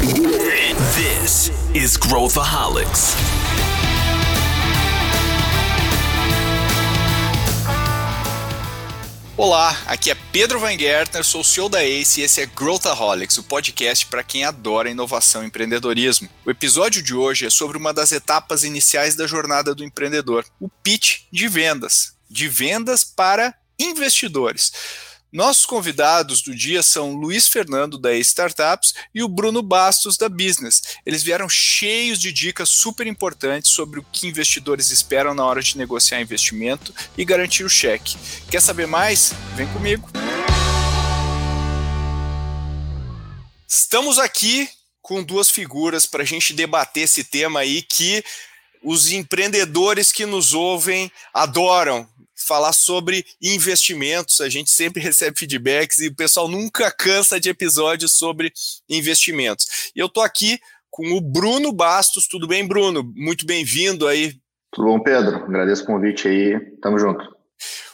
This is Growthaholics. Olá, aqui é Pedro Van Gertner, sou o CEO da ACE e esse é Growthaholics, o podcast para quem adora inovação e empreendedorismo. O episódio de hoje é sobre uma das etapas iniciais da jornada do empreendedor, o pitch de vendas. De vendas para investidores. Nossos convidados do dia são Luiz Fernando da Startups e o Bruno Bastos da Business. Eles vieram cheios de dicas super importantes sobre o que investidores esperam na hora de negociar investimento e garantir o cheque. Quer saber mais? Vem comigo. Estamos aqui com duas figuras para a gente debater esse tema aí que os empreendedores que nos ouvem adoram falar sobre investimentos. A gente sempre recebe feedbacks e o pessoal nunca cansa de episódios sobre investimentos. E eu estou aqui com o Bruno Bastos. Tudo bem, Bruno? Muito bem-vindo aí. Tudo bom, Pedro? Agradeço o convite aí. Tamo junto.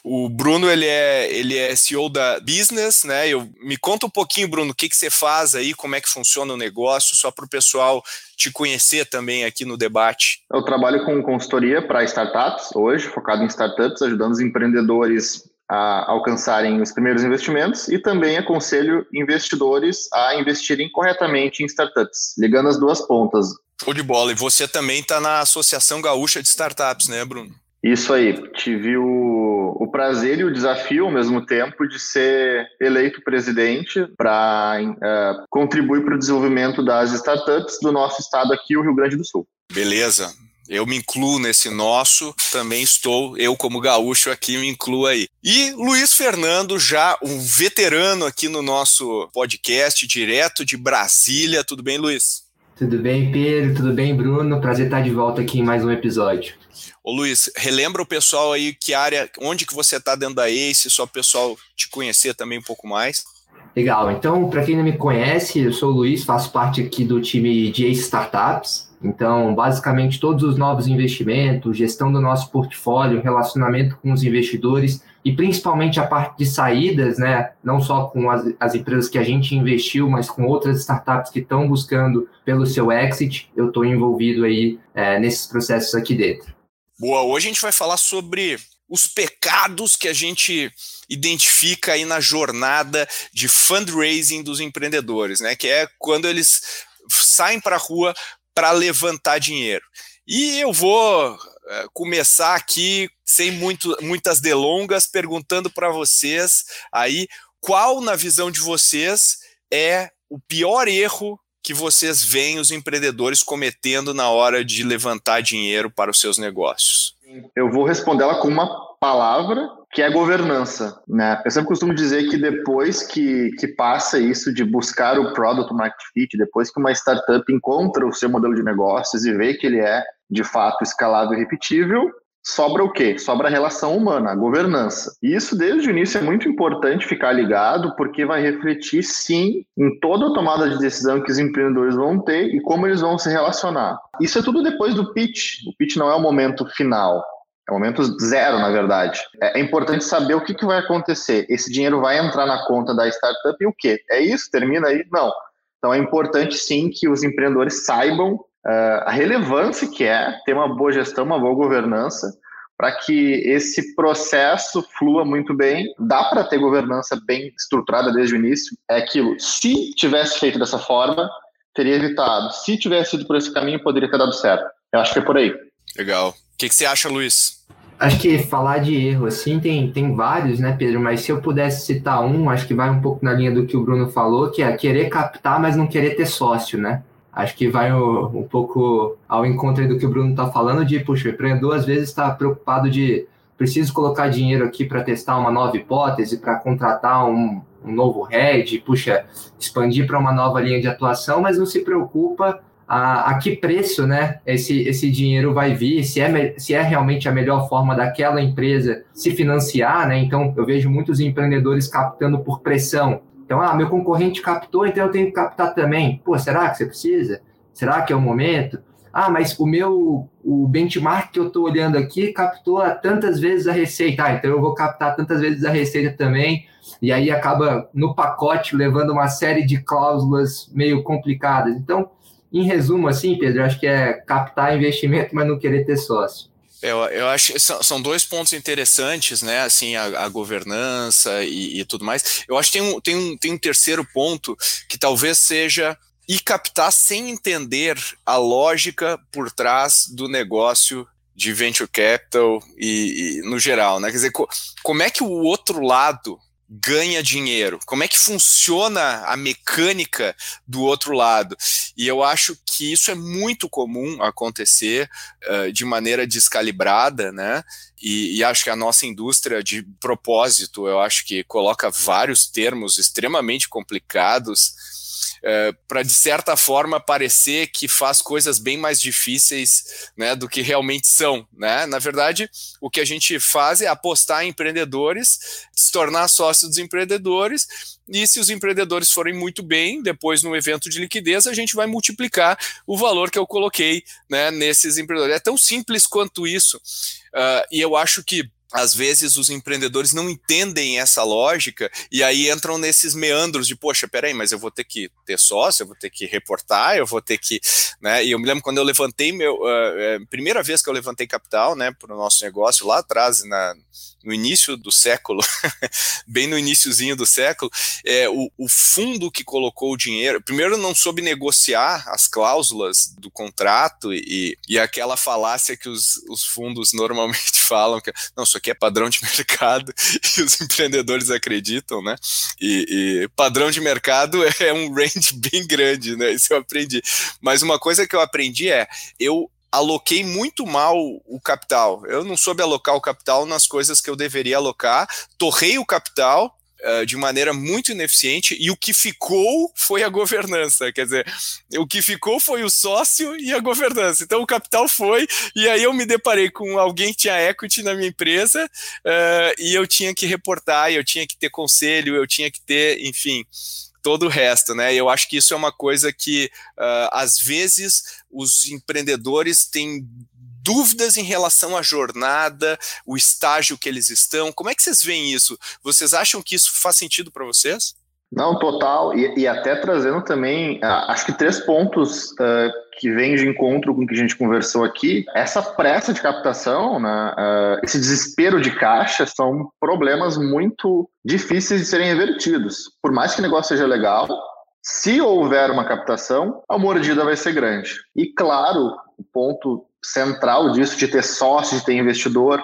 O Bruno, ele é, ele é CEO da Business, né? Eu, me conta um pouquinho, Bruno, o que, que você faz aí, como é que funciona o negócio, só para o pessoal te conhecer também aqui no debate. Eu trabalho com consultoria para startups hoje, focado em startups, ajudando os empreendedores a alcançarem os primeiros investimentos e também aconselho investidores a investirem corretamente em startups, ligando as duas pontas. Show de bola. E você também está na Associação Gaúcha de Startups, né, Bruno? Isso aí, tive o, o prazer e o desafio ao mesmo tempo de ser eleito presidente para uh, é, contribuir para o desenvolvimento das startups do nosso estado aqui, o Rio Grande do Sul. Beleza, eu me incluo nesse nosso, também estou, eu como gaúcho aqui me incluo aí. E Luiz Fernando, já um veterano aqui no nosso podcast, direto de Brasília. Tudo bem, Luiz? Tudo bem, Pedro? Tudo bem, Bruno? Prazer estar de volta aqui em mais um episódio. Ô Luiz, relembra o pessoal aí que área, onde que você está dentro da ACE, só o pessoal te conhecer também um pouco mais. Legal, então, para quem não me conhece, eu sou o Luiz, faço parte aqui do time de ACE Startups. Então, basicamente, todos os novos investimentos, gestão do nosso portfólio, relacionamento com os investidores e principalmente a parte de saídas, né? Não só com as, as empresas que a gente investiu, mas com outras startups que estão buscando pelo seu exit. Eu estou envolvido aí é, nesses processos aqui dentro. Boa, hoje a gente vai falar sobre os pecados que a gente identifica aí na jornada de fundraising dos empreendedores, né? Que é quando eles saem para a rua para levantar dinheiro. E eu vou é, começar aqui sem muito, muitas delongas, perguntando para vocês aí qual, na visão de vocês, é o pior erro que vocês veem os empreendedores cometendo na hora de levantar dinheiro para os seus negócios? Eu vou responder ela com uma palavra que é governança. Né? Eu sempre costumo dizer que depois que, que passa isso de buscar o product market fit, depois que uma startup encontra o seu modelo de negócios e vê que ele é de fato escalável e repetível, sobra o quê? Sobra a relação humana, a governança. E isso, desde o início, é muito importante ficar ligado, porque vai refletir, sim, em toda a tomada de decisão que os empreendedores vão ter e como eles vão se relacionar. Isso é tudo depois do pitch. O pitch não é o momento final. É o momento zero, na verdade. É, é importante saber o que, que vai acontecer. Esse dinheiro vai entrar na conta da startup e o quê? É isso? Termina aí? Não. Então é importante sim que os empreendedores saibam uh, a relevância que é ter uma boa gestão, uma boa governança, para que esse processo flua muito bem. Dá para ter governança bem estruturada desde o início. É aquilo. Se tivesse feito dessa forma, teria evitado. Se tivesse ido por esse caminho, poderia ter dado certo. Eu acho que é por aí. Legal. O que, que você acha, Luiz? Acho que falar de erro, assim, tem, tem vários, né, Pedro? Mas se eu pudesse citar um, acho que vai um pouco na linha do que o Bruno falou, que é querer captar, mas não querer ter sócio, né? Acho que vai um, um pouco ao encontro do que o Bruno está falando, de, puxa, o empreendedor às vezes está preocupado de preciso colocar dinheiro aqui para testar uma nova hipótese, para contratar um, um, novo head, puxa, expandir para uma nova linha de atuação, mas não se preocupa a, a que preço né, esse, esse dinheiro vai vir, se é, se é realmente a melhor forma daquela empresa se financiar, né? Então eu vejo muitos empreendedores captando por pressão. Então, ah, meu concorrente captou, então eu tenho que captar também. Pô, será que você precisa? Será que é o momento? ah, mas o meu o benchmark que eu estou olhando aqui captou tantas vezes a receita, ah, então eu vou captar tantas vezes a receita também, e aí acaba no pacote levando uma série de cláusulas meio complicadas. Então, em resumo, assim, Pedro, acho que é captar investimento, mas não querer ter sócio. Eu, eu acho que são, são dois pontos interessantes, né? Assim, a, a governança e, e, tudo mais. Eu acho que tem um, tem, um, tem um terceiro ponto que talvez seja e captar sem entender a lógica por trás do negócio de venture capital e, e no geral, né? Quer dizer, co como é que o outro lado ganha dinheiro? Como é que funciona a mecânica do outro lado? E eu acho que isso é muito comum acontecer uh, de maneira descalibrada, né? E, e, acho que a nossa indústria, de propósito, eu acho que coloca vários termos extremamente complicados é, para de certa forma parecer que faz coisas bem mais difíceis né, do que realmente são. Né? Na verdade, o que a gente faz é apostar em empreendedores, se tornar sócio dos empreendedores, e se os empreendedores forem muito bem, depois no evento de liquidez, a gente vai multiplicar o valor que eu coloquei né, nesses empreendedores. É tão simples quanto isso. Uh, e eu acho que às vezes os empreendedores não entendem essa lógica e aí entram nesses meandros de, poxa, peraí, mas eu vou ter que ter sócio, eu vou ter que reportar, eu vou ter que, né, e eu me lembro quando eu levantei meu, uh, primeira vez que eu levantei capital, né, para o nosso negócio lá atrás, na, no início do século, bem no iníciozinho do século, é, o, o, fundo que colocou o dinheiro, primeiro não soube negociar as cláusulas do contrato e, e aquela falácia que os, os fundos normalmente falam, que não, isso aqui é padrão de mercado e os empreendedores acreditam, né? E, e padrão de mercado é um range bem grande, né? Isso eu aprendi. Mas uma coisa que eu aprendi é, eu aloquei muito mal o capital. Eu não soube alocar o capital nas coisas que eu deveria alocar, torrei o capital uh, de maneira muito ineficiente e o que ficou foi a governança. Quer dizer, o que ficou foi o sócio e a governança. Então o capital foi, e aí eu me deparei com alguém que tinha equity na minha empresa uh, e eu tinha que reportar, eu tinha que ter conselho, eu tinha que ter, enfim todo o resto, né? Eu acho que isso é uma coisa que uh, às vezes os empreendedores têm dúvidas em relação à jornada, o estágio que eles estão. Como é que vocês veem isso? Vocês acham que isso faz sentido para vocês? Não, total. E, e, até trazendo também, uh, acho que três pontos uh, que vêm de encontro com o que a gente conversou aqui. Essa pressa de captação, né, uh, esse desespero de caixa, são problemas muito difíceis de serem revertidos. Por mais que o negócio seja legal, se houver uma captação, a mordida vai ser grande. E claro, o ponto central disso, de ter sócio, de ter investidor,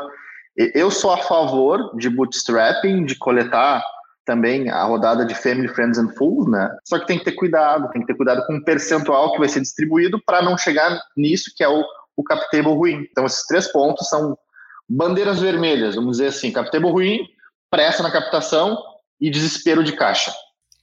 eu sou a favor de bootstrapping, de coletar também a rodada de Family, Friends and Fools, né? Só que tem que ter cuidado, tem que ter cuidado com o percentual que vai ser distribuído para não chegar nisso que é o, o cap table ruim. Então, esses três pontos são bandeiras vermelhas, vamos dizer assim, cap table ruim, pressa na captação e desespero de caixa.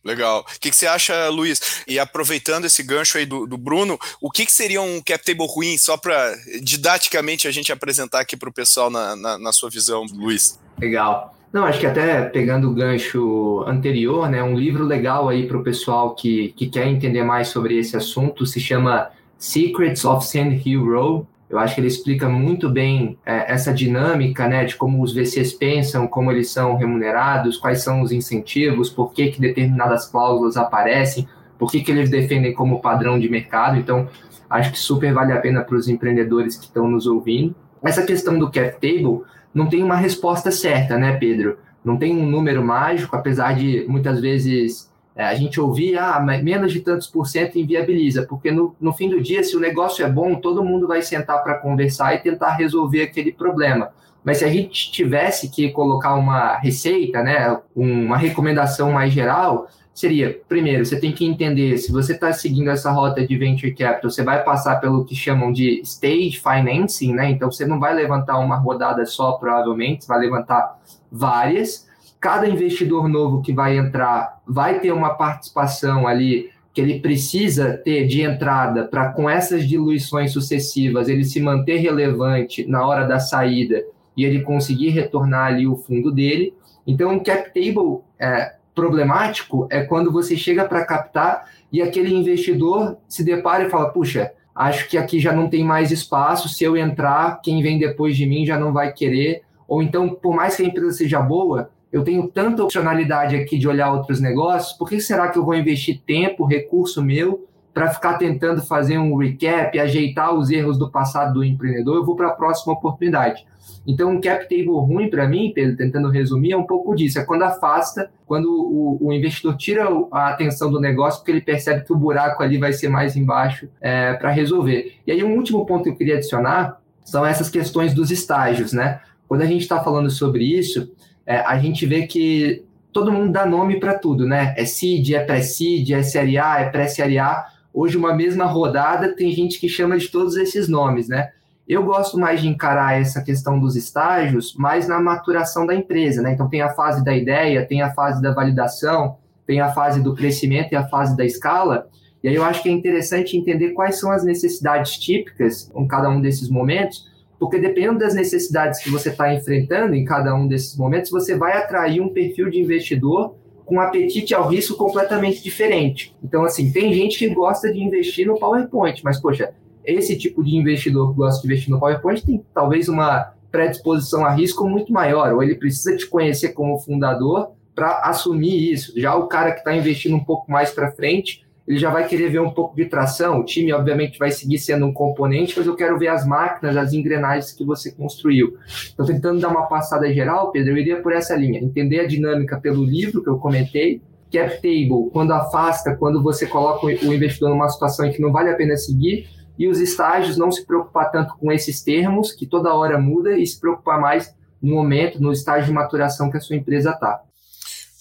Legal. O que, que, você acha, Luiz? E aproveitando esse gancho aí do, do Bruno, o que, que, seria um cap table ruim, só para didaticamente a gente apresentar aqui para o pessoal na, na, na sua visão, Luiz? Legal. Não, acho que até pegando o gancho anterior, né, um livro legal aí para o pessoal que, que quer entender mais sobre esse assunto se chama Secrets of Sand Hill Road. Eu acho que ele explica muito bem é, essa dinâmica, né, de como os VCs pensam, como eles são remunerados, quais são os incentivos, por que, que determinadas cláusulas aparecem, por que, que eles defendem como padrão de mercado. Então, acho que super vale a pena para os empreendedores que estão nos ouvindo. Essa questão do cap table não tem uma resposta certa, né, Pedro? Não tem um número mágico, apesar de muitas vezes é, a gente ouvir, ah, menos de tantos por cento inviabiliza, porque no, no fim do dia, se o negócio é bom, todo mundo vai sentar para conversar e tentar resolver aquele problema. Mas se a gente tivesse que colocar uma receita, né, uma recomendação mais geral, seria, primeiro, você tem que entender se você está seguindo essa rota de venture capital, você vai passar pelo que chamam de stage financing, né? Então você não vai levantar uma rodada só, provavelmente, você vai levantar várias. Cada investidor novo que vai entrar vai ter uma participação ali que ele precisa ter de entrada para com essas diluições sucessivas ele se manter relevante na hora da saída e ele conseguir retornar ali o fundo dele. Então, o cap table é, problemático é quando você chega para captar e aquele investidor se depara e fala: puxa, acho que aqui já não tem mais espaço. Se eu entrar, quem vem depois de mim já não vai querer. Ou então, por mais que a empresa seja boa, eu tenho tanta opcionalidade aqui de olhar outros negócios, por que será que eu vou investir tempo, recurso meu, para ficar tentando fazer um recap, ajeitar os erros do passado do empreendedor? Eu vou para a próxima oportunidade. Então, um cap table ruim para mim, Pedro, tentando resumir, é um pouco disso. É quando afasta, quando o, o, investidor tira a atenção do negócio, porque ele percebe que o buraco ali vai ser mais embaixo é, para resolver. E aí, um último ponto que eu queria adicionar são essas questões dos estágios, né? Quando a gente está falando sobre isso, é, a gente vê que todo mundo dá nome para tudo, né? É seed, é pré-seed, é série A, é pré-série A. Hoje, uma mesma rodada, tem gente que chama de todos esses nomes, né? Eu gosto mais de encarar essa questão dos estágios mais na maturação da empresa, né? Então, tem a fase da ideia, tem a fase da validação, tem a fase do crescimento e a fase da escala. E aí eu acho que é interessante entender quais são as necessidades típicas em cada um desses momentos porque dependendo das necessidades que você está enfrentando em cada um desses momentos, você vai atrair um perfil de investidor com um apetite ao risco completamente diferente. Então, assim, tem gente que gosta de investir no PowerPoint, mas, poxa, esse tipo de investidor que gosta de investir no PowerPoint tem talvez uma predisposição a risco muito maior, ou ele precisa te conhecer como fundador para assumir isso. Já o cara que está investindo um pouco mais para frente, ele já vai querer ver um pouco de tração. O time, obviamente, vai seguir sendo um componente, mas eu quero ver as máquinas, as engrenagens que você construiu. Então, tentando dar uma passada geral, Pedro, eu iria por essa linha. Entender a dinâmica pelo livro que eu comentei, cap table, quando afasta, quando você coloca o investidor numa situação em que não vale a pena seguir, e os estágios, não se preocupar tanto com esses termos, que toda hora muda, e se preocupar mais no momento, no estágio de maturação que a sua empresa está.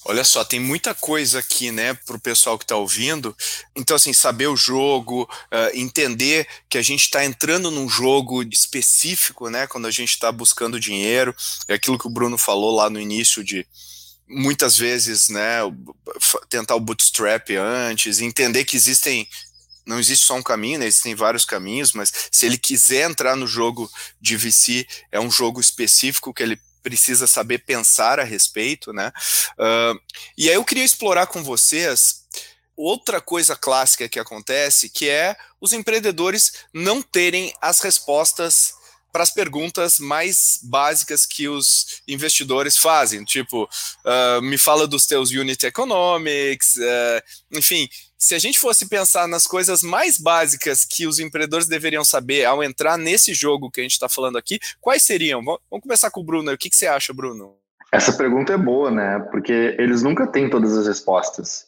Olha só, tem muita coisa aqui, né, para o pessoal que está ouvindo. Então, assim, saber o jogo, uh, entender que a gente está entrando num jogo específico, né, quando a gente está buscando dinheiro. É aquilo que o Bruno falou lá no início de muitas vezes, né, tentar o bootstrap antes, entender que existem não existe só um caminho, né? existem vários caminhos, mas se ele quiser entrar no jogo de VC, é um jogo específico que ele precisa saber pensar a respeito, né? Uh, e aí eu queria explorar com vocês outra coisa clássica que acontece, que é os empreendedores não terem as respostas para as perguntas mais básicas que os investidores fazem, tipo, uh, me fala dos teus unit economics, uh, enfim, se a gente fosse pensar nas coisas mais básicas que os empreendedores deveriam saber ao entrar nesse jogo que a gente está falando aqui, quais seriam? Vamos começar com o Bruno. O que, que você acha, Bruno? Essa pergunta é boa, né? Porque eles nunca têm todas as respostas.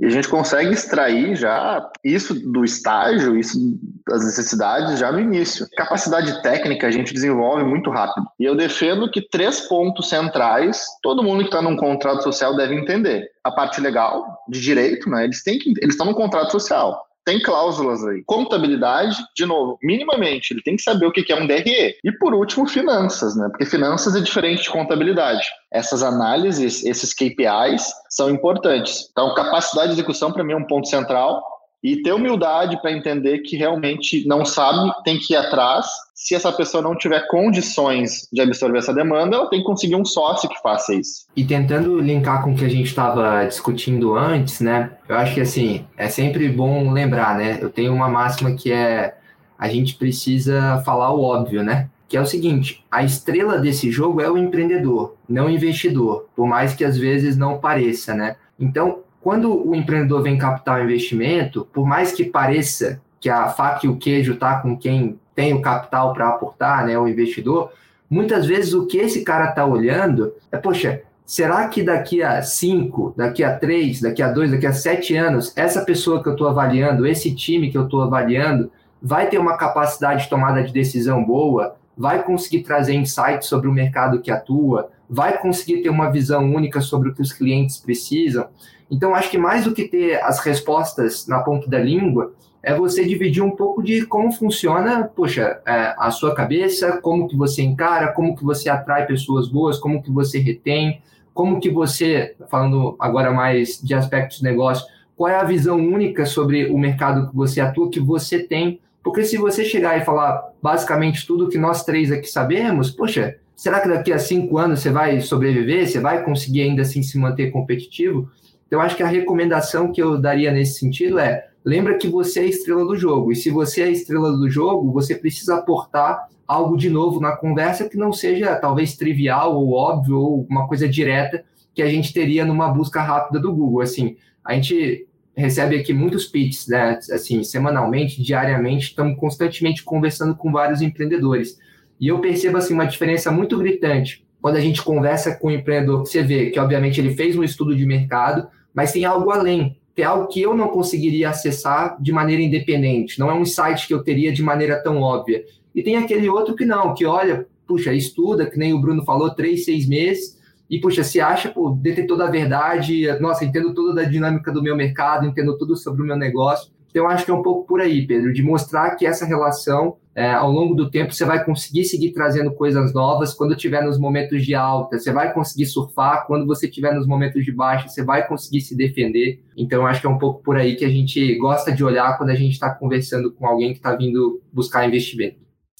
E a gente consegue extrair já isso do estágio, isso das necessidades já no início. Capacidade técnica a gente desenvolve muito rápido. E eu defendo que três pontos centrais todo mundo que está num contrato social deve entender. A parte legal, de direito, né? Eles têm eles estão no contrato social tem cláusulas aí. Contabilidade, de novo, minimamente, ele tem que saber o que é um DRE. E por último, finanças, né? Porque finanças é diferente de contabilidade. Essas análises, esses KPIs são importantes. Então, capacidade de execução para mim é um ponto central e ter humildade para entender que realmente não sabe, tem que ir atrás. Se essa pessoa não tiver condições de absorver essa demanda, ela tem que conseguir um sócio que faça isso. E tentando linkar com o que a gente estava discutindo antes, né? Eu acho que assim, é sempre bom lembrar, né? Eu tenho uma máxima que é a gente precisa falar o óbvio, né? Que é o seguinte, a estrela desse jogo é o empreendedor, não o investidor, por mais que às vezes não pareça, né? Então, quando o empreendedor vem captar o investimento, por mais que pareça que a faca e o queijo está com quem tem o capital para aportar, né, o investidor, muitas vezes o que esse cara está olhando é, poxa, será que daqui a cinco, daqui a três, daqui a dois, daqui a sete anos, essa pessoa que eu estou avaliando, esse time que eu estou avaliando, vai ter uma capacidade de tomada de decisão boa, vai conseguir trazer insights sobre o mercado que atua, vai conseguir ter uma visão única sobre o que os clientes precisam. Então, acho que mais do que ter as respostas na ponta da língua, é você dividir um pouco de como funciona, poxa, é, a sua cabeça, como que você encara, como que você atrai pessoas boas, como que você retém, como que você, falando agora mais de aspectos de negócio, qual é a visão única sobre o mercado que você atua, que você tem, porque se você chegar e falar basicamente tudo que nós três aqui sabemos, poxa, será que daqui a cinco anos você vai sobreviver? Você vai conseguir ainda assim se manter competitivo? Então, acho que a recomendação que eu daria nesse sentido é lembra que você é a estrela do jogo. E se você é a estrela do jogo, você precisa aportar algo de novo na conversa que não seja talvez trivial ou óbvio ou uma coisa direta que a gente teria numa busca rápida do Google. Assim, a gente recebe aqui muitos pitches, né? Assim, semanalmente, diariamente, estamos constantemente conversando com vários empreendedores. E eu percebo assim uma diferença muito gritante quando a gente conversa com o empreendedor, você vê que obviamente ele fez um estudo de mercado, mas tem algo além, tem algo que eu não conseguiria acessar de maneira independente, não é um site que eu teria de maneira tão óbvia. E tem aquele outro que não, que olha, puxa, estuda, que nem o Bruno falou, três, seis meses, e, puxa, se acha, pô, a verdade, nossa, entendo toda a dinâmica do meu mercado, entendo tudo sobre o meu negócio. Então, acho que é um pouco por aí, Pedro, de mostrar que essa relação, é, ao longo do tempo, você vai conseguir seguir trazendo coisas novas. Quando tiver nos momentos de alta, você vai conseguir surfar. Quando você tiver nos momentos de baixa, você vai conseguir se defender. Então, acho que é um pouco por aí que a gente gosta de olhar quando a gente está conversando com alguém que está vindo buscar investimento.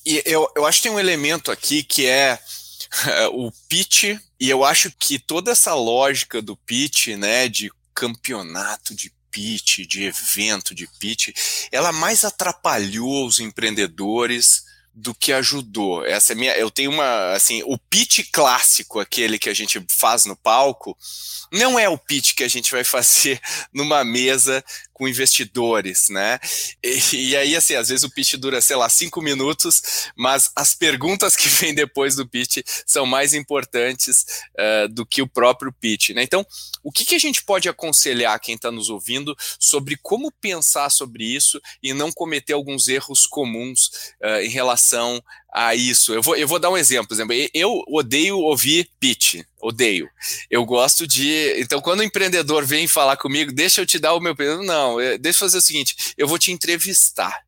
E eu, eu acho que tem um elemento aqui que é o pitch, e eu acho que toda essa lógica do pitch, né, de campeonato de pitch, de evento de pitch, ela mais atrapalhou os empreendedores do que ajudou. Essa é minha, eu tenho uma, assim, o pitch clássico, aquele que a gente faz no palco, não é o pitch que a gente vai fazer numa mesa com investidores, né? E, e, aí, assim, às vezes o pitch dura, sei lá, cinco minutos, mas as perguntas que vêm depois do pitch são mais importantes uh, do que o próprio pitch, né? Então, o que, que a gente pode aconselhar quem está nos ouvindo sobre como pensar sobre isso e não cometer alguns erros comuns uh, em relação a isso. Eu vou, eu vou dar um exemplo. Exemplo, eu odeio ouvir pitch, odeio. Eu gosto de. Então, quando o empreendedor vem falar comigo, deixa eu te dar o meu. Não, deixa eu fazer o seguinte: eu vou te entrevistar.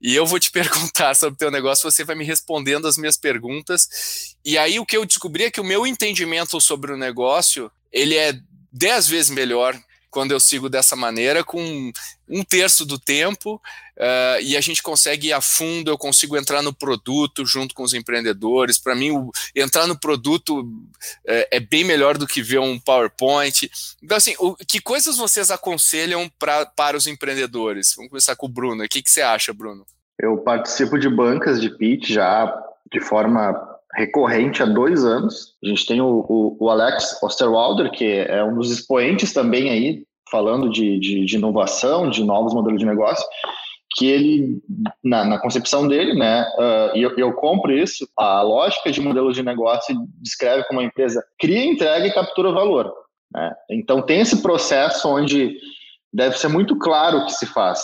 E eu vou te perguntar sobre o teu negócio, você vai me respondendo as minhas perguntas. E aí o que eu descobri é que o meu entendimento sobre o negócio, ele é dez vezes melhor quando eu sigo dessa maneira, com um terço do tempo, uh, e a gente consegue ir a fundo, eu consigo entrar no produto junto com os empreendedores. Para mim, o, entrar no produto uh, é bem melhor do que ver um PowerPoint. Então, assim, o, que coisas vocês aconselham pra, para os empreendedores? Vamos começar com o Bruno. O que, que você acha, Bruno? Eu participo de bancas de pitch já de forma recorrente há dois anos. A gente tem o, o, o, Alex Osterwalder, que é um dos expoentes também aí, falando de, de, de inovação, de novos modelos de negócio, que ele, na, na concepção dele, né, uh, eu, eu compro isso, a lógica de modelo de negócio descreve como a empresa cria, entrega e captura valor. Né? Então tem esse processo onde deve ser muito claro o que se faz.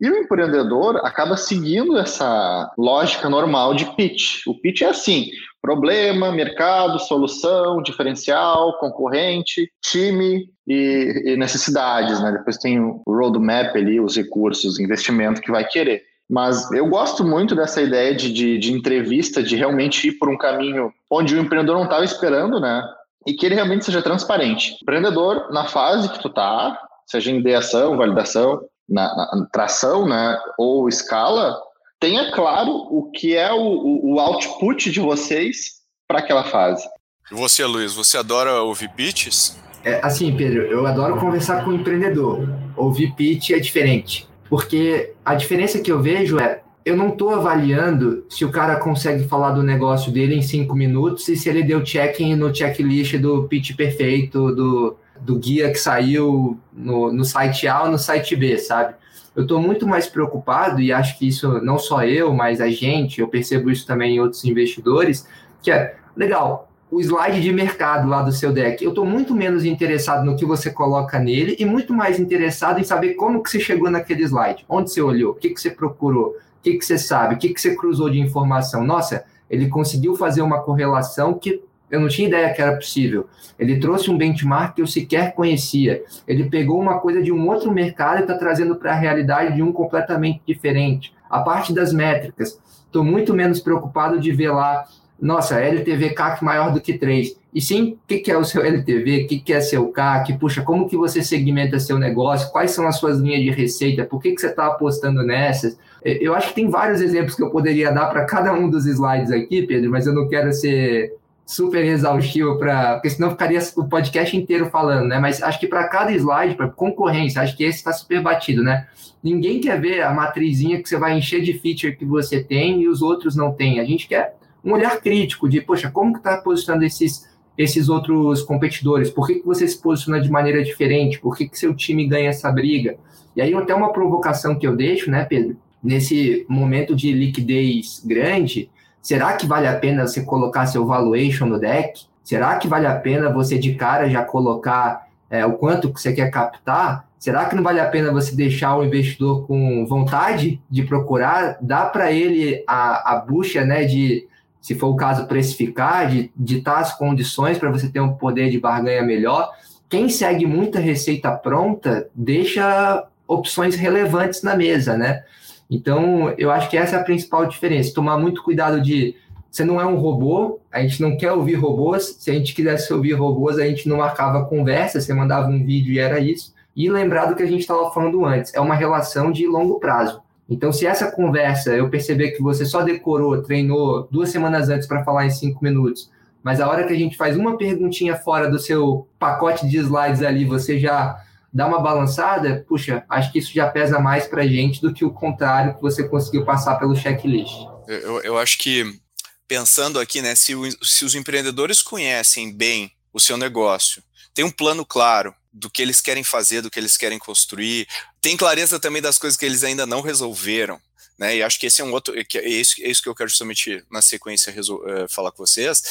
E o empreendedor acaba seguindo essa lógica normal de pitch. O pitch é assim: problema, mercado, solução, diferencial, concorrente, time e, e necessidades. Né? Depois tem o roadmap ali, os recursos, investimento que vai querer. Mas eu gosto muito dessa ideia de, de, de entrevista, de realmente ir por um caminho onde o empreendedor não estava esperando, né? E que ele realmente seja transparente. Empreendedor, na fase que tu tá, seja em ideação, validação, na, na tração, né, ou escala, tenha claro o que é o, o output de vocês para aquela fase. E você, Luiz, você adora ouvir pitches? É, assim, Pedro, eu adoro conversar com o empreendedor. Ouvir pitch é diferente. Porque a diferença que eu vejo é, eu não estou avaliando se o cara consegue falar do negócio dele em cinco minutos e se ele deu check-in no checklist do pitch perfeito, do, do guia que saiu no, no site A ou no site B, sabe? Eu estou muito mais preocupado, e acho que isso não só eu, mas a gente, eu percebo isso também em outros investidores, que é, legal, o slide de mercado lá do seu deck, eu estou muito menos interessado no que você coloca nele e muito mais interessado em saber como que você chegou naquele slide, onde você olhou, o que, que você procurou, o que, que você sabe, o que, que você cruzou de informação. Nossa, ele conseguiu fazer uma correlação que eu não tinha ideia que era possível. Ele trouxe um benchmark que eu sequer conhecia. Ele pegou uma coisa de um outro mercado e está trazendo para a realidade de um completamente diferente. A parte das métricas, estou muito menos preocupado de ver lá, nossa, LTV CAC maior do que 3. E sim, o que, é o seu LTV, o que, que é seu CAC, puxa, como que você segmenta seu negócio, quais são as suas linhas de receita, por que, que você está apostando nessas? Eu acho que tem vários exemplos que eu poderia dar para cada um dos slides aqui, Pedro, mas eu não quero ser super exaustivo para. Porque senão ficaria o podcast inteiro falando, né? Mas acho que para cada slide, para concorrência, acho que esse está super batido, né? Ninguém quer ver a matrizinha que você vai encher de feature que você tem e os outros não têm. A gente quer um olhar crítico de, poxa, como que está posicionando esses, esses outros competidores? Por que, que você se posiciona de maneira diferente? Por que, que seu time ganha essa briga? E aí até uma provocação que eu deixo, né, Pedro? Nesse momento de liquidez grande, será que vale a pena você colocar seu valuation no deck? Será que vale a pena você de cara já colocar é, o quanto que você quer captar? Será que não vale a pena você deixar o investidor com vontade de procurar? Dá para ele a, a bucha né, de se for o caso, precificar, de ditar as condições para você ter um poder de barganha melhor. Quem segue muita receita pronta deixa opções relevantes na mesa, né? Então, eu acho que essa é a principal diferença. Tomar muito cuidado de. Você não é um robô, a gente não quer ouvir robôs. Se a gente quisesse ouvir robôs, a gente não marcava conversa, você mandava um vídeo e era isso. E lembrar do que a gente estava falando antes: é uma relação de longo prazo. Então, se essa conversa eu perceber que você só decorou, treinou duas semanas antes para falar em cinco minutos, mas a hora que a gente faz uma perguntinha fora do seu pacote de slides ali, você já dá uma balançada, puxa, acho que isso já pesa mais para gente do que o contrário que você conseguiu passar pelo checklist. Eu, eu acho que, pensando aqui, né, se, o, se os empreendedores conhecem bem o seu negócio, tem um plano claro, do que eles querem fazer, do que eles querem construir, tem clareza também das coisas que eles ainda não resolveram. Né, e acho que esse é um outro, é isso, é isso que eu quero justamente na sequência uh, falar com vocês.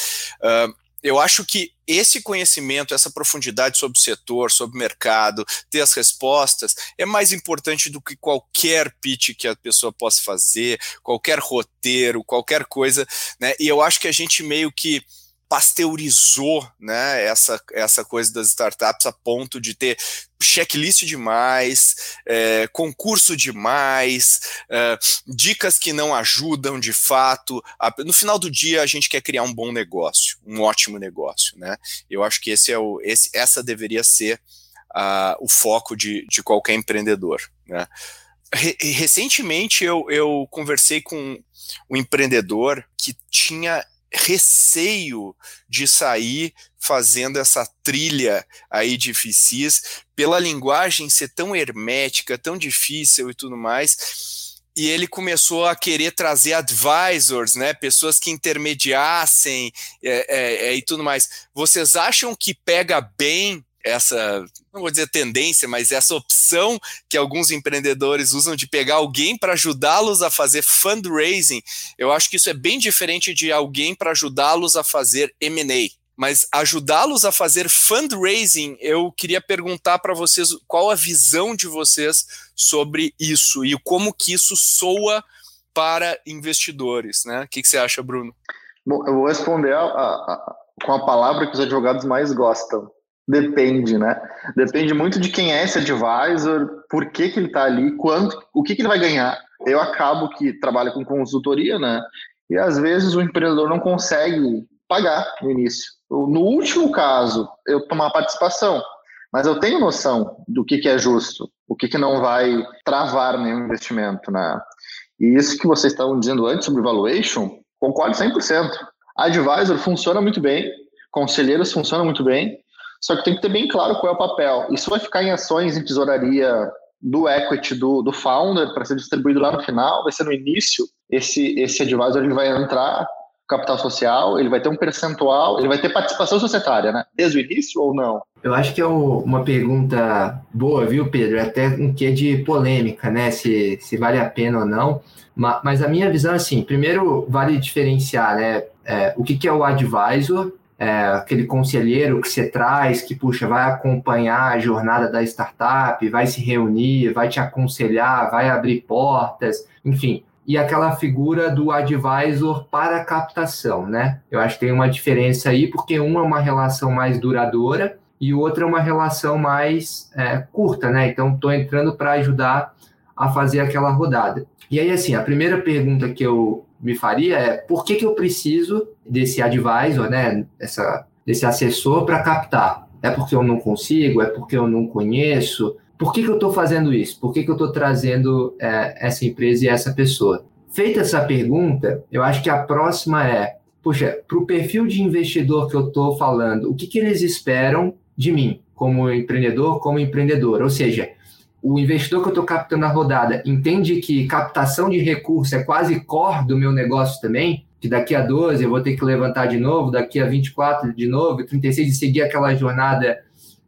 Uh, eu acho que esse conhecimento, essa profundidade sobre o setor, sobre o mercado, ter as respostas, é mais importante do que qualquer pitch que a pessoa possa fazer, qualquer roteiro, qualquer coisa, né? E eu acho que a gente meio que pasteurizou né, essa, essa coisa das startups a ponto de ter checklist demais, é, concurso demais, é, dicas que não ajudam de fato. No final do dia, a gente quer criar um bom negócio, um ótimo negócio. Né? Eu acho que esse é o, esse, essa deveria ser uh, o foco de, de qualquer empreendedor. Né? Re recentemente eu, eu conversei com um empreendedor que tinha receio de sair fazendo essa trilha aí de FCs, pela linguagem ser tão hermética, tão difícil e tudo mais. E ele começou a querer trazer advisors, né, pessoas que intermediassem é, é, é, e tudo mais. Vocês acham que pega bem essa, não vou dizer tendência, mas essa opção que alguns empreendedores usam de pegar alguém para ajudá-los a fazer fundraising, eu acho que isso é bem diferente de alguém para ajudá-los a fazer M&A. Mas ajudá-los a fazer fundraising, eu queria perguntar para vocês qual a visão de vocês sobre isso e como que isso soa para investidores, né? O que, que você acha, Bruno? Bom, eu vou responder a, a, a, com a palavra que os advogados mais gostam, Depende, né? Depende muito de quem é esse advisor, por que, que ele está ali, quanto, o que, que ele vai ganhar. Eu acabo que trabalho com consultoria, né? E às vezes o empreendedor não consegue pagar no início. No último caso, eu tomar participação, mas eu tenho noção do que, que é justo, o que, que não vai travar nenhum investimento, né? E isso que vocês estavam dizendo antes sobre valuation, concordo 100%. Advisor funciona muito bem, conselheiros funcionam muito bem, só que tem que ter bem claro qual é o papel. Isso vai ficar em ações em tesouraria do equity do, do founder para ser distribuído lá no final, vai ser no início. Esse, esse advisor ele vai entrar capital social, ele vai ter um percentual, ele vai ter participação societária, né? Desde o início ou não? Eu acho que é uma pergunta boa, viu, Pedro? É até um quê de polêmica, né? Se, se vale a pena ou não. Mas a minha visão é assim: primeiro, vale diferenciar, né? É, o que, que é o advisor é, aquele conselheiro que você traz, que, puxa, vai acompanhar a jornada da startup, vai se reunir, vai te aconselhar, vai abrir portas, enfim. E aquela figura do advisor para captação, né? Eu acho que tem uma diferença aí, porque uma é uma relação mais duradoura e outra é uma relação mais é, curta, né? Então, estou entrando para ajudar a fazer aquela rodada. E aí, assim, a primeira pergunta que eu me faria é por que, que eu preciso desse advisor, né, essa, desse assessor para captar? É porque eu não consigo? É porque eu não conheço? Por que, que eu estou fazendo isso? Por que, que eu estou trazendo é, essa empresa e essa pessoa? Feita essa pergunta, eu acho que a próxima é puxa, para o perfil de investidor que eu estou falando, o que, que eles esperam de mim como empreendedor, como empreendedor? Ou seja, o investidor que eu estou captando a rodada entende que captação de recursos é quase core do meu negócio também, que daqui a 12 eu vou ter que levantar de novo, daqui a 24 de novo, 36 e seguir aquela jornada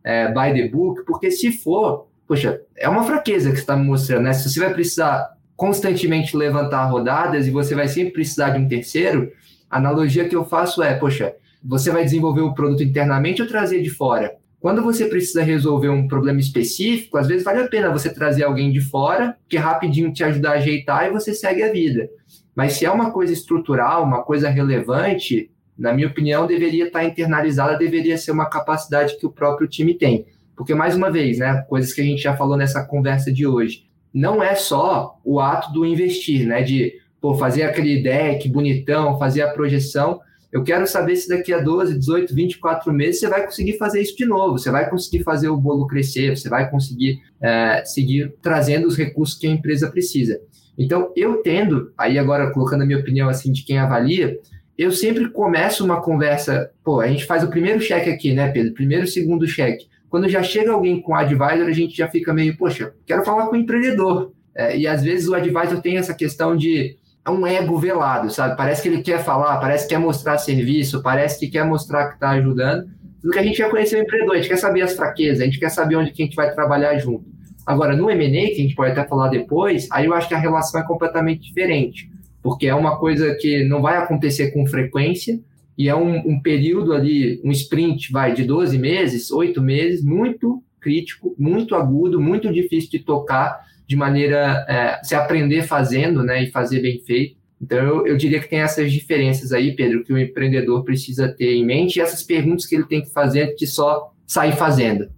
é, by the book, porque se for, poxa, é uma fraqueza que você está me mostrando, né? Se você vai precisar constantemente levantar rodadas e você vai sempre precisar de um terceiro, a analogia que eu faço é, poxa, você vai desenvolver o produto internamente ou trazer de fora? Quando você precisa resolver um problema específico, às vezes vale a pena você trazer alguém de fora, que rapidinho te ajudar a ajeitar e você segue a vida. Mas se é uma coisa estrutural, uma coisa relevante, na minha opinião, deveria estar internalizada, deveria ser uma capacidade que o próprio time tem. Porque, mais uma vez, né, coisas que a gente já falou nessa conversa de hoje, não é só o ato do investir, né, de pô, fazer aquele deck bonitão, fazer a projeção. Eu quero saber se daqui a 12, 18, 24 meses você vai conseguir fazer isso de novo, você vai conseguir fazer o bolo crescer, você vai conseguir é, seguir trazendo os recursos que a empresa precisa. Então, eu tendo, aí agora colocando a minha opinião assim de quem avalia, eu sempre começo uma conversa, pô, a gente faz o primeiro cheque aqui, né, Pedro? Primeiro, segundo cheque. Quando já chega alguém com advisor, a gente já fica meio, poxa, quero falar com o empreendedor. É, e às vezes o advisor tem essa questão de é um ego velado, sabe? Parece que ele quer falar, parece que quer mostrar serviço, parece que quer mostrar que está ajudando. Tudo que a gente já conheceu o empreendedor, a gente quer saber as fraquezas, a gente quer saber onde que a gente vai trabalhar junto. Agora, no M&A, que a gente pode até falar depois, aí eu acho que a relação é completamente diferente, porque é uma coisa que não vai acontecer com frequência, e é um, um período ali, um sprint, vai, de 12 meses, 8 meses, muito crítico, muito agudo, muito difícil de tocar de maneira, é, se aprender fazendo, né, e fazer bem feito. Então, eu, eu, diria que tem essas diferenças aí, Pedro, que o empreendedor precisa ter em mente e essas perguntas que ele tem que fazer de só sair fazendo.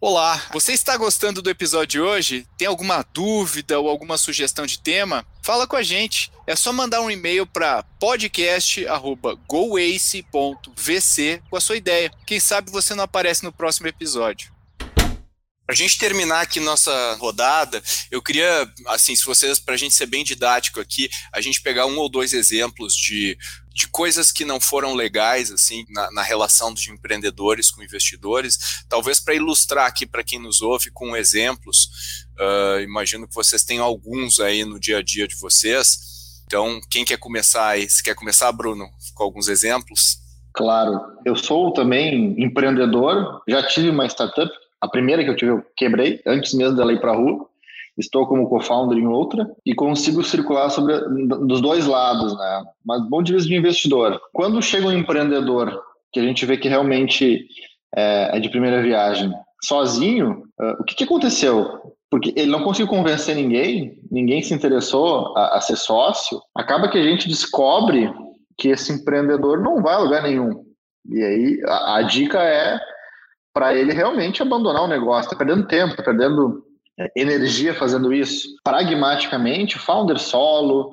Olá, você está gostando do episódio de hoje? Tem alguma dúvida ou alguma sugestão de tema? Fala com a gente. É só mandar um e-mail para podcast@goace.vc com a sua ideia. Quem sabe você não aparece no próximo episódio. Para a gente terminar aqui nossa rodada, eu queria, assim, se vocês, para a gente ser bem didático aqui, a gente pegar um ou dois exemplos de, de coisas que não foram legais, assim, na, na relação dos empreendedores com investidores, talvez para ilustrar aqui para quem nos ouve com exemplos. Uh, imagino que vocês tenham alguns aí no dia a dia de vocês. Então, quem quer começar aí? Se quer começar, Bruno, com alguns exemplos? Claro, eu sou também empreendedor, já tive uma startup a primeira que eu tive, eu quebrei antes mesmo dela ir para a rua. Estou como co-founder em outra e consigo circular sobre dos dois lados, né? Mas bom de vista de investidor. Quando chega um empreendedor que a gente vê que realmente é, é de primeira viagem, sozinho, uh, o que, que aconteceu? porque ele não conseguiu convencer ninguém, ninguém se interessou a, a, ser sócio, acaba que a gente descobre que esse empreendedor não vai a lugar nenhum. E aí a, a dica é para ele realmente abandonar o negócio. Está perdendo tempo, está perdendo energia fazendo isso. Pragmaticamente, founder solo,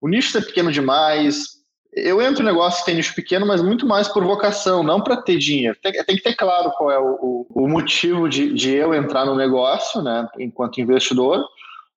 o nicho é pequeno demais. Eu entro no negócio que tem nicho pequeno, mas muito mais por vocação, não para ter dinheiro. Tem, tem, que ter claro qual é o, o, o motivo de, de, eu entrar no negócio, né, enquanto investidor,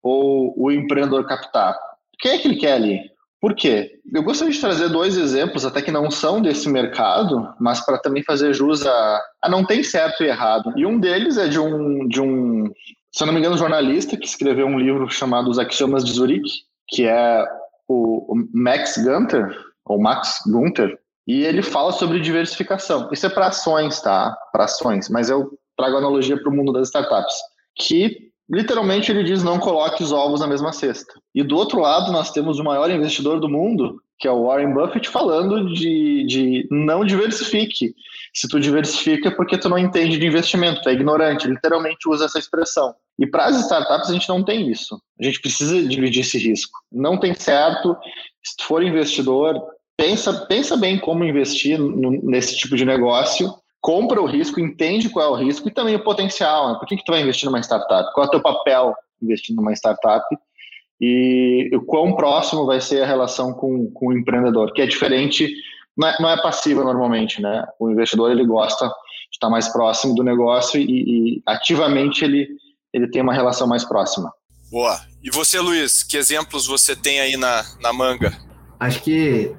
ou o empreendedor captar. Quem é que ele quer ali? Por quê? Eu gostaria de trazer dois exemplos, até que não são desse mercado, mas para também fazer jus a, a não tem certo e errado. E um deles é de um, de um, se eu não me engano, jornalista que escreveu um livro chamado Os Axiomas de Zurique, que é o Max Gunther, ou Max Gunther, e ele fala sobre diversificação. Isso é para ações, tá? Para ações, mas eu trago analogia para o mundo das startups, que Literalmente ele diz não coloque os ovos na mesma cesta. E do outro lado nós temos o maior investidor do mundo, que é o Warren Buffett, falando de, de não diversifique. Se tu diversifica é porque tu não entende de investimento, tu é ignorante, literalmente usa essa expressão. E para as startups a gente não tem isso. A gente precisa dividir esse risco. Não tem certo, se tu for investidor, pensa, pensa bem como investir nesse tipo de negócio compra o risco, entende qual é o risco e também o potencial. Né? Por que, que tu vai investir numa startup? Qual é o teu papel investindo numa startup? E o quão próximo vai ser a relação com, com o empreendedor, que é diferente, não é, não é passiva normalmente, né? O investidor, ele gosta de estar mais próximo do negócio e, e ativamente ele, ele tem uma relação mais próxima. Boa. E você, Luiz, que exemplos você tem aí na, na manga? Acho que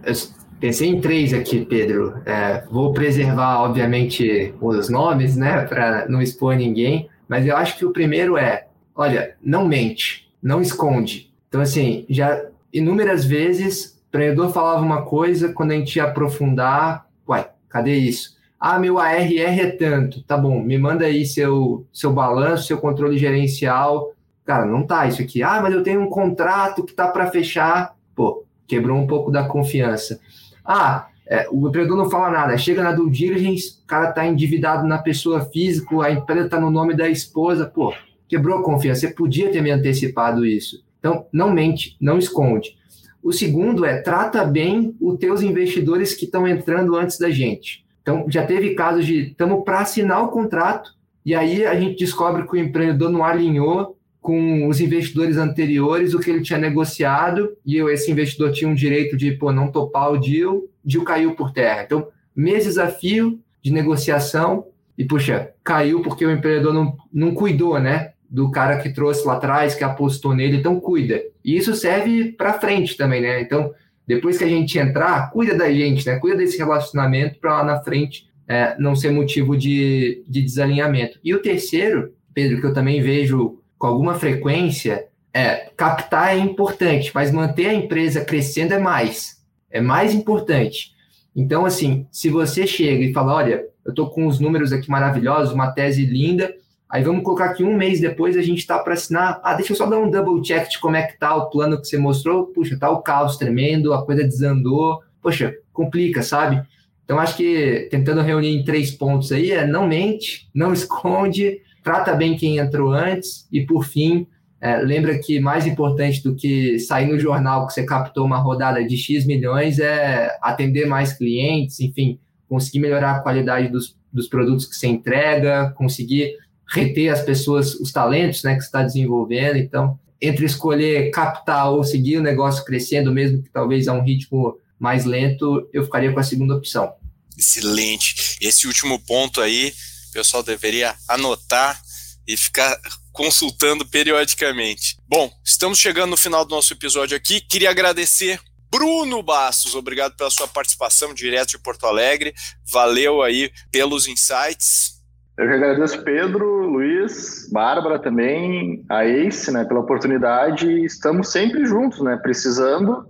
Pensei em três aqui, Pedro. É, vou preservar, obviamente, os nomes, né, para não expor ninguém. Mas eu acho que o primeiro é, olha, não mente, não esconde. Então, assim, já inúmeras vezes o empreendedor falava uma coisa, quando a gente ia aprofundar, uai, cadê isso? Ah, meu ARR é tanto. Tá bom, me manda aí seu, seu balanço, seu controle gerencial. Cara, não tá isso aqui. Ah, mas eu tenho um contrato que tá para fechar. Pô, quebrou um pouco da confiança. Ah, é, o empreendedor não fala nada. Chega na due diligence, o cara tá endividado na pessoa física, a empresa tá no nome da esposa. Pô, quebrou a confiança. Você podia ter me antecipado isso. Então, não mente, não esconde. O segundo é trata bem os teus investidores que estão entrando antes da gente. Então, já teve casos de estamos para assinar o contrato e aí a gente descobre que o empreendedor não alinhou com os investidores anteriores o que ele tinha negociado e esse investidor tinha um direito de pô, não topar o deal, deal caiu por terra. Então, meses a fio de negociação e, puxa, caiu porque o empreendedor não, não cuidou, né? Do cara que trouxe lá atrás, que apostou nele, então cuida. E isso serve para frente também, né? Então, depois que a gente entrar, cuida da gente, né? Cuida desse relacionamento para lá na frente é, não ser motivo de, de desalinhamento. E o terceiro, Pedro, que eu também vejo com alguma frequência, é captar é importante, mas manter a empresa crescendo é mais. É mais importante. Então, assim, se você chega e fala, olha, eu estou com os números aqui maravilhosos, uma tese linda, Aí vamos colocar que um mês depois a gente está para assinar. Ah, deixa eu só dar um double check de como é que tá o plano que você mostrou. Puxa, tá o caos tremendo, a coisa desandou. Poxa, complica, sabe? Então acho que tentando reunir em três pontos aí é não mente, não esconde, trata bem quem entrou antes e por fim é, lembra que mais importante do que sair no jornal que você captou uma rodada de X milhões é atender mais clientes, enfim, conseguir melhorar a qualidade dos, dos produtos que você entrega, conseguir reter as pessoas, os talentos né, que está desenvolvendo. Então, entre escolher captar ou seguir o negócio crescendo, mesmo que talvez a um ritmo mais lento, eu ficaria com a segunda opção. Excelente. Esse último ponto aí, pessoal deveria anotar e ficar consultando periodicamente. Bom, estamos chegando no final do nosso episódio aqui. Queria agradecer Bruno Bastos, obrigado pela sua participação direto de Porto Alegre. Valeu aí pelos insights. Eu que agradeço Pedro, Luiz, Bárbara também, a Ace, né, pela oportunidade. Estamos sempre juntos, né, precisando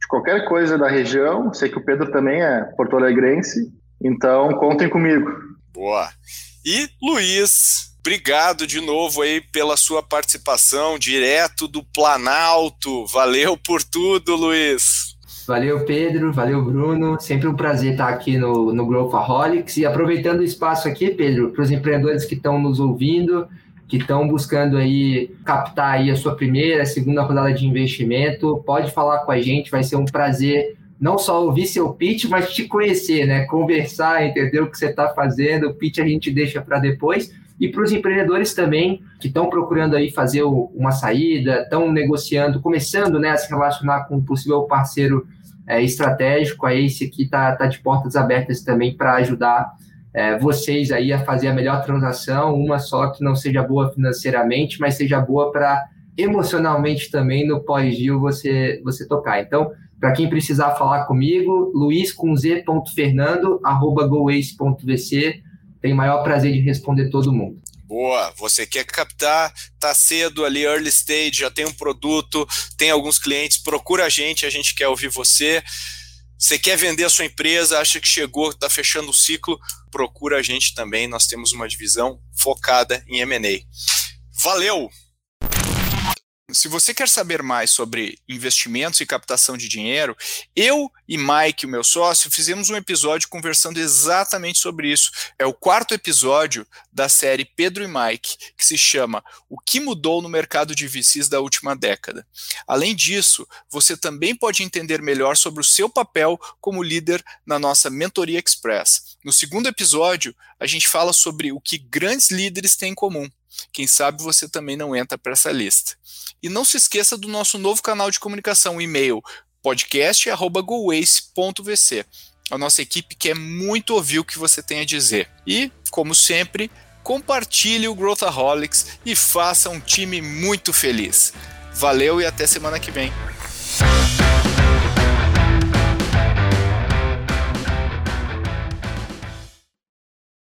de qualquer coisa da região. Sei que o Pedro também é porto-alegrense, então contem comigo. Boa. E Luiz, obrigado de novo aí pela sua participação direto do Planalto. Valeu por tudo, Luiz. Valeu, Pedro. Valeu, Bruno. Sempre um prazer estar aqui no, no Growthaholics. E aproveitando o espaço aqui, Pedro, para os empreendedores que estão nos ouvindo, que estão buscando aí captar aí a sua primeira, segunda rodada de investimento, pode falar com a gente, vai ser um prazer não só ouvir seu pitch, mas te conhecer, né? Conversar, entender o que você está fazendo. O pitch a gente deixa para depois. E para os empreendedores também que estão procurando aí fazer uma saída, estão negociando, começando né, a se relacionar com um possível parceiro é, estratégico, a Ace aqui está tá de portas abertas também para ajudar é, vocês aí a fazer a melhor transação, uma só que não seja boa financeiramente, mas seja boa para emocionalmente também no pós-deal você, você tocar. Então, para quem precisar falar comigo, luiz tenho o maior prazer de responder todo mundo. Boa, você quer captar, tá cedo ali, early stage, já tem um produto, tem alguns clientes, procura a gente, a gente quer ouvir você. Você quer vender a sua empresa, acha que chegou, está fechando o ciclo, procura a gente também. Nós temos uma divisão focada em M&A. Valeu! Se você quer saber mais sobre investimentos e captação de dinheiro, eu e Mike, o meu sócio, fizemos um episódio conversando exatamente sobre isso. É o quarto episódio da série Pedro e Mike, que se chama O que mudou no mercado de VCs da última década. Além disso, você também pode entender melhor sobre o seu papel como líder na nossa Mentoria Express. No segundo episódio, a gente fala sobre o que grandes líderes têm em comum. Quem sabe você também não entra para essa lista. E não se esqueça do nosso novo canal de comunicação, e-mail podcast@goace.vc. A nossa equipe quer muito ouvir o que você tem a dizer. E, como sempre, compartilhe o Growthaholics e faça um time muito feliz. Valeu e até semana que vem.